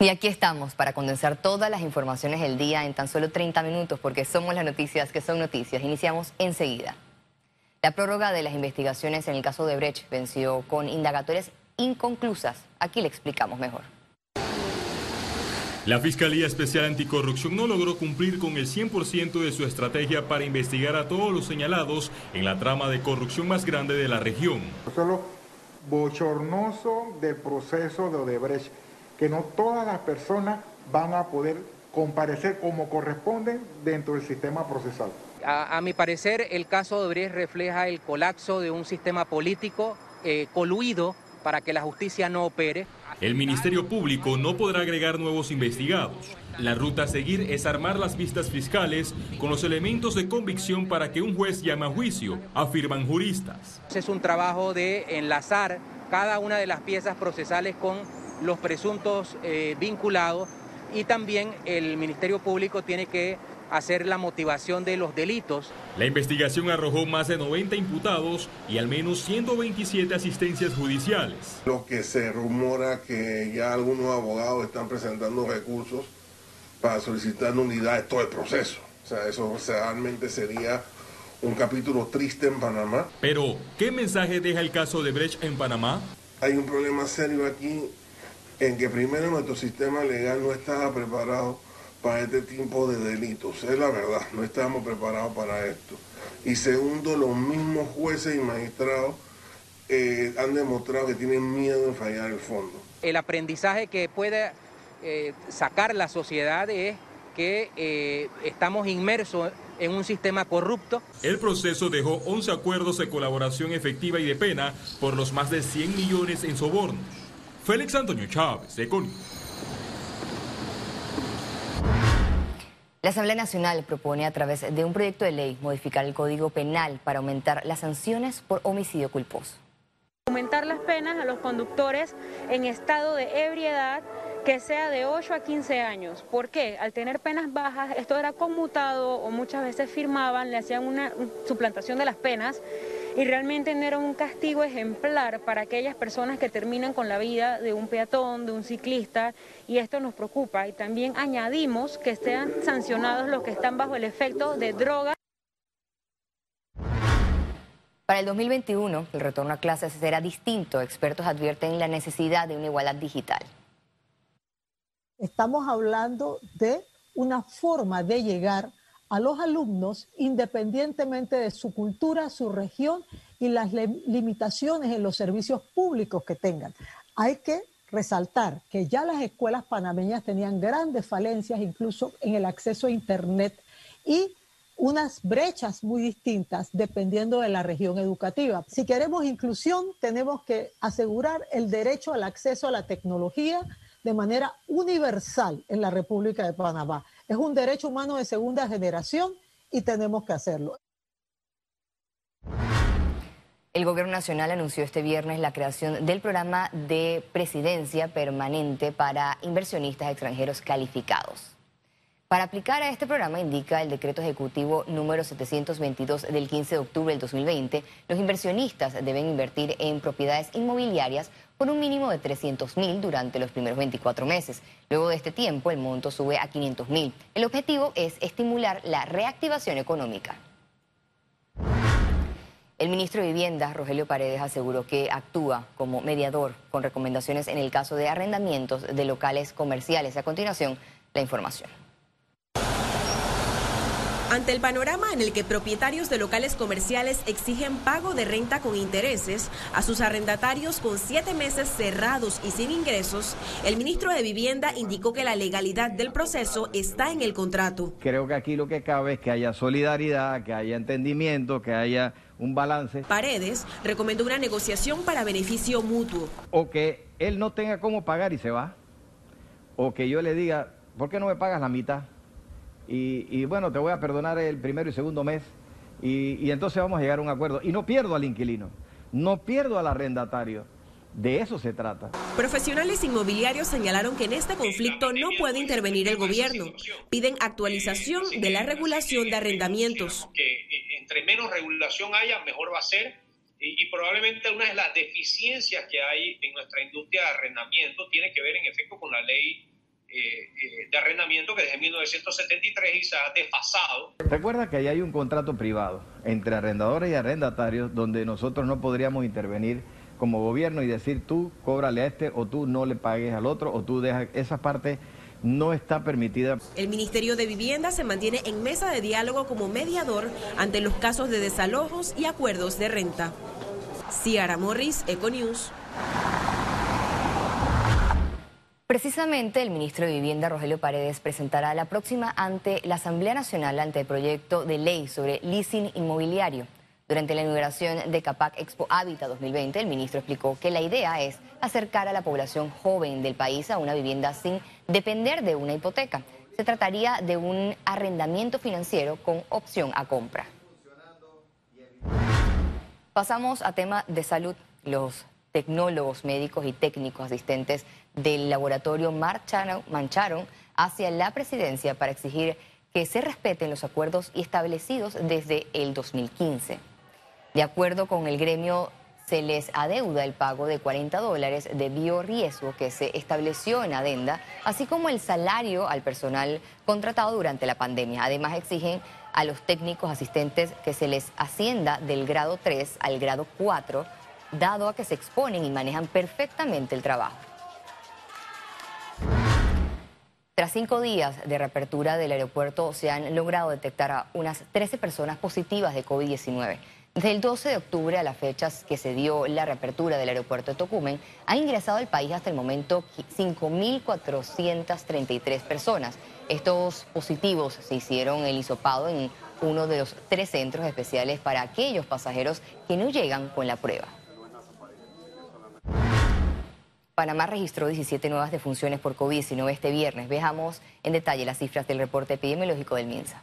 Y aquí estamos para condensar todas las informaciones del día en tan solo 30 minutos, porque somos las noticias que son noticias. Iniciamos enseguida. La prórroga de las investigaciones en el caso de Brecht venció con indagatorias inconclusas. Aquí le explicamos mejor. La Fiscalía Especial Anticorrupción no logró cumplir con el 100% de su estrategia para investigar a todos los señalados en la trama de corrupción más grande de la región. Solo bochornoso del proceso de Odebrecht que no todas las personas van a poder comparecer como corresponden dentro del sistema procesal. A, mi parecer, el caso de Odebrecht refleja el colapso de un sistema político eh, coluido para que la justicia no opere. El Ministerio Público no podrá agregar nuevos investigados. La ruta a seguir es armar las vistas fiscales con los elementos de convicción para que un juez llame a juicio, afirman juristas. Es un trabajo de enlazar cada una de las piezas procesales con los presuntos eh, vinculados y también el Ministerio Público tiene que hacer la motivación de los delitos. La investigación arrojó más de 90 imputados y al menos 127 asistencias judiciales. Lo que se rumora que ya algunos abogados están presentando recursos para solicitar nulidad de todo el proceso. O sea, eso realmente sería un capítulo triste en Panamá. Pero, ¿qué mensaje deja el caso de Brecht en Panamá? Hay un problema serio aquí en que primero nuestro sistema legal no estaba preparado para este tipo de delitos. Es la verdad, no estábamos preparados para esto. Y segundo, los mismos jueces y magistrados eh, han demostrado que tienen miedo en fallar el fondo. El aprendizaje que puede eh, sacar la sociedad es que eh, estamos inmersos en un sistema corrupto. El proceso dejó 11 acuerdos de colaboración efectiva y de pena por los más de 100 millones en sobornos. Félix Antonio Chávez, Econi. La Asamblea Nacional propone a través de un proyecto de ley modificar el Código Penal para aumentar las sanciones por homicidio culposo. Aumentar las penas a los conductores en estado de ebriedad que sea de 8 a 15 años. ¿Por qué? Al tener penas bajas, esto era conmutado o muchas veces firmaban, le hacían una suplantación de las penas y realmente no era un castigo ejemplar para aquellas personas que terminan con la vida de un peatón, de un ciclista, y esto nos preocupa. Y también añadimos que sean sancionados los que están bajo el efecto de drogas. Para el 2021, el retorno a clases será distinto. Expertos advierten la necesidad de una igualdad digital. Estamos hablando de una forma de llegar a los alumnos independientemente de su cultura, su región y las limitaciones en los servicios públicos que tengan. Hay que resaltar que ya las escuelas panameñas tenían grandes falencias incluso en el acceso a Internet y unas brechas muy distintas dependiendo de la región educativa. Si queremos inclusión, tenemos que asegurar el derecho al acceso a la tecnología de manera universal en la República de Panamá. Es un derecho humano de segunda generación y tenemos que hacerlo. El Gobierno Nacional anunció este viernes la creación del programa de presidencia permanente para inversionistas extranjeros calificados. Para aplicar a este programa, indica el decreto ejecutivo número 722 del 15 de octubre del 2020, los inversionistas deben invertir en propiedades inmobiliarias por un mínimo de 300 mil durante los primeros 24 meses. Luego de este tiempo, el monto sube a 500 mil. El objetivo es estimular la reactivación económica. El ministro de Vivienda, Rogelio Paredes, aseguró que actúa como mediador con recomendaciones en el caso de arrendamientos de locales comerciales. A continuación, la información. Ante el panorama en el que propietarios de locales comerciales exigen pago de renta con intereses a sus arrendatarios con siete meses cerrados y sin ingresos, el ministro de Vivienda indicó que la legalidad del proceso está en el contrato. Creo que aquí lo que cabe es que haya solidaridad, que haya entendimiento, que haya un balance. Paredes recomendó una negociación para beneficio mutuo. O que él no tenga cómo pagar y se va, o que yo le diga, ¿por qué no me pagas la mitad? Y, bueno, te voy a perdonar el primero y segundo mes y, entonces vamos a llegar a un acuerdo. Y no pierdo al inquilino, no pierdo al arrendatario. De eso se trata. Profesionales inmobiliarios señalaron que en este conflicto no puede intervenir el gobierno. Piden actualización de la regulación de arrendamientos. Que entre menos regulación haya, mejor va a ser. Y, y, probablemente una de las deficiencias que hay en nuestra industria de arrendamiento tiene que ver en efecto con la ley de arrendamiento que desde 1973 se ha desfasado. Recuerda que ahí hay un contrato privado entre arrendadores y arrendatarios donde nosotros no podríamos intervenir como gobierno y decir tú cóbrale a este o tú no le pagues al otro o tú dejas esa parte no está permitida. El Ministerio de Vivienda se mantiene en mesa de diálogo como mediador ante los casos de desalojos y acuerdos de renta. Ciara Morris, Econews. Precisamente el ministro de Vivienda, Rogelio Paredes, presentará la próxima ante la Asamblea Nacional ante el proyecto de ley sobre leasing inmobiliario. Durante la inauguración de CAPAC Expo Hábitat 2020, el ministro explicó que la idea es acercar a la población joven del país a una vivienda sin depender de una hipoteca. Se trataría de un arrendamiento financiero con opción a compra. Pasamos a tema de salud. Los tecnólogos, médicos y técnicos asistentes del laboratorio marcharon, mancharon hacia la presidencia para exigir que se respeten los acuerdos establecidos desde el 2015. De acuerdo con el gremio, se les adeuda el pago de 40 dólares de biorriesgo que se estableció en adenda, así como el salario al personal contratado durante la pandemia. Además, exigen a los técnicos asistentes que se les ascienda del grado 3 al grado 4, dado a que se exponen y manejan perfectamente el trabajo. Tras cinco días de reapertura del aeropuerto, se han logrado detectar a unas 13 personas positivas de COVID-19. Desde el 12 de octubre a las fechas que se dio la reapertura del aeropuerto de Tocumen, han ingresado al país hasta el momento 5.433 personas. Estos positivos se hicieron el hisopado en uno de los tres centros especiales para aquellos pasajeros que no llegan con la prueba. Panamá registró 17 nuevas defunciones por COVID-19 este viernes. Veamos en detalle las cifras del reporte epidemiológico del MINSA.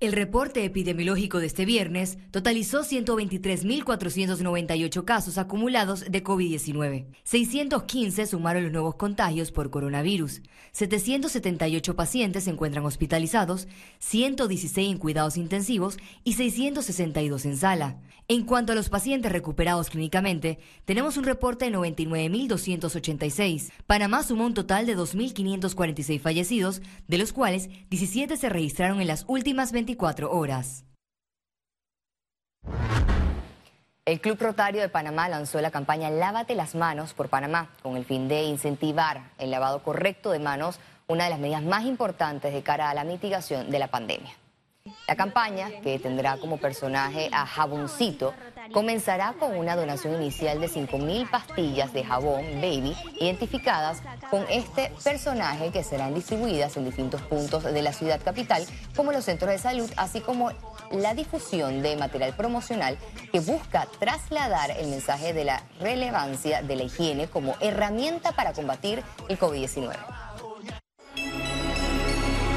El reporte epidemiológico de este viernes totalizó 123.498 casos acumulados de COVID-19. 615 sumaron los nuevos contagios por coronavirus. 778 pacientes se encuentran hospitalizados, 116 en cuidados intensivos y 662 en sala. En cuanto a los pacientes recuperados clínicamente, tenemos un reporte de 99.286. Panamá sumó un total de 2.546 fallecidos, de los cuales 17 se registraron en las últimas 24 horas. El Club Rotario de Panamá lanzó la campaña Lávate las manos por Panamá, con el fin de incentivar el lavado correcto de manos, una de las medidas más importantes de cara a la mitigación de la pandemia. La campaña, que tendrá como personaje a Jaboncito, comenzará con una donación inicial de 5.000 pastillas de jabón baby identificadas con este personaje que serán distribuidas en distintos puntos de la ciudad capital, como los centros de salud, así como la difusión de material promocional que busca trasladar el mensaje de la relevancia de la higiene como herramienta para combatir el COVID-19.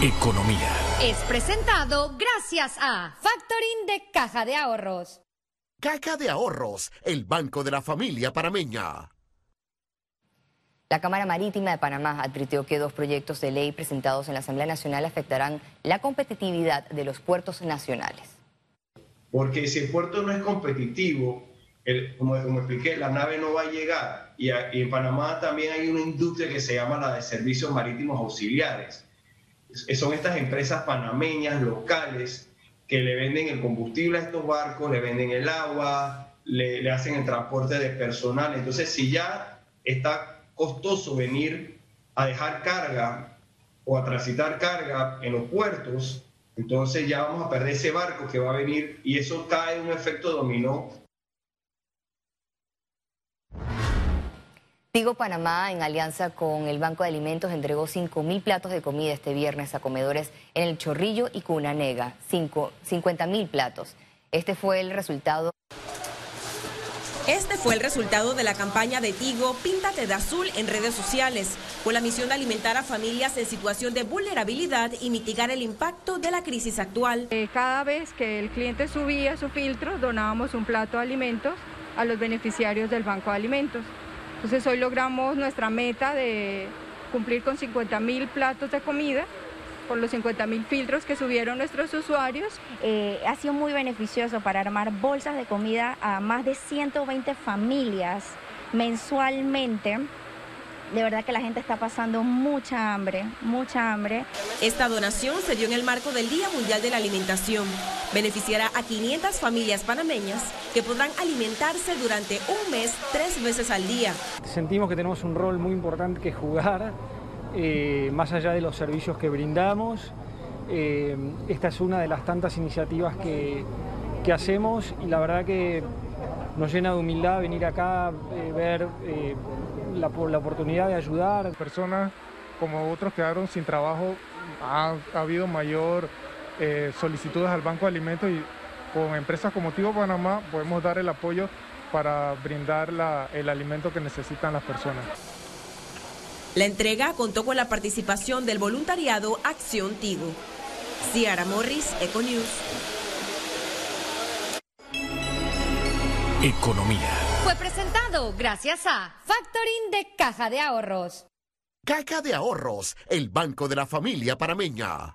Economía. Es presentado gracias a Factoring de Caja de Ahorros. Caja de Ahorros, el banco de la familia panameña. La Cámara Marítima de Panamá advirtió que dos proyectos de ley presentados en la Asamblea Nacional afectarán la competitividad de los puertos nacionales. Porque si el puerto no es competitivo, como, expliqué, la nave no va a llegar. y en Panamá también hay una industria que se llama la de servicios marítimos auxiliares son estas empresas panameñas locales que le venden el combustible a estos barcos, le venden el agua, le, hacen el transporte de personal. Entonces, si ya está costoso venir a dejar carga o a transitar carga en los puertos, entonces ya vamos a perder ese barco que va a venir y eso cae en un efecto dominó Tigo Panamá, en alianza con el Banco de Alimentos, entregó 5.000 platos de comida este viernes a comedores en El Chorrillo y Cunanega. 50.000 platos. Este fue el resultado. Este fue el resultado de la campaña de Tigo Píntate de Azul en redes sociales, con la misión de alimentar a familias en situación de vulnerabilidad y mitigar el impacto de la crisis actual. Eh, cada vez que el cliente subía su filtro, donábamos un plato de alimentos a los beneficiarios del Banco de Alimentos. Entonces hoy logramos nuestra meta de cumplir con 50 mil platos de comida por los 50 mil filtros que subieron nuestros usuarios. Eh, ha sido muy beneficioso para armar bolsas de comida a más de 120 familias mensualmente de verdad que la gente está pasando mucha hambre, mucha hambre. Esta donación se dio en el marco del Día Mundial de la Alimentación. Beneficiará a 500 familias panameñas que podrán alimentarse durante un mes tres veces al día. Sentimos que tenemos un rol muy importante que jugar, eh, más allá de los servicios que brindamos. Eh, esta es una de las tantas iniciativas que, que hacemos y la verdad que nos llena de humildad venir acá, eh, ver eh, la, la, oportunidad de ayudar. Personas como otros quedaron sin trabajo, ha, ha habido mayor eh, solicitudes al Banco de Alimentos y con empresas como Tivo Panamá podemos dar el apoyo para brindar la, el alimento que necesitan las personas. La entrega contó con la participación del voluntariado Acción Tigo. Ciara Morris, Econews. Economía. Fue presentado gracias a Factoring de Caja de Ahorros. Caja de Ahorros, el banco de la familia parameña.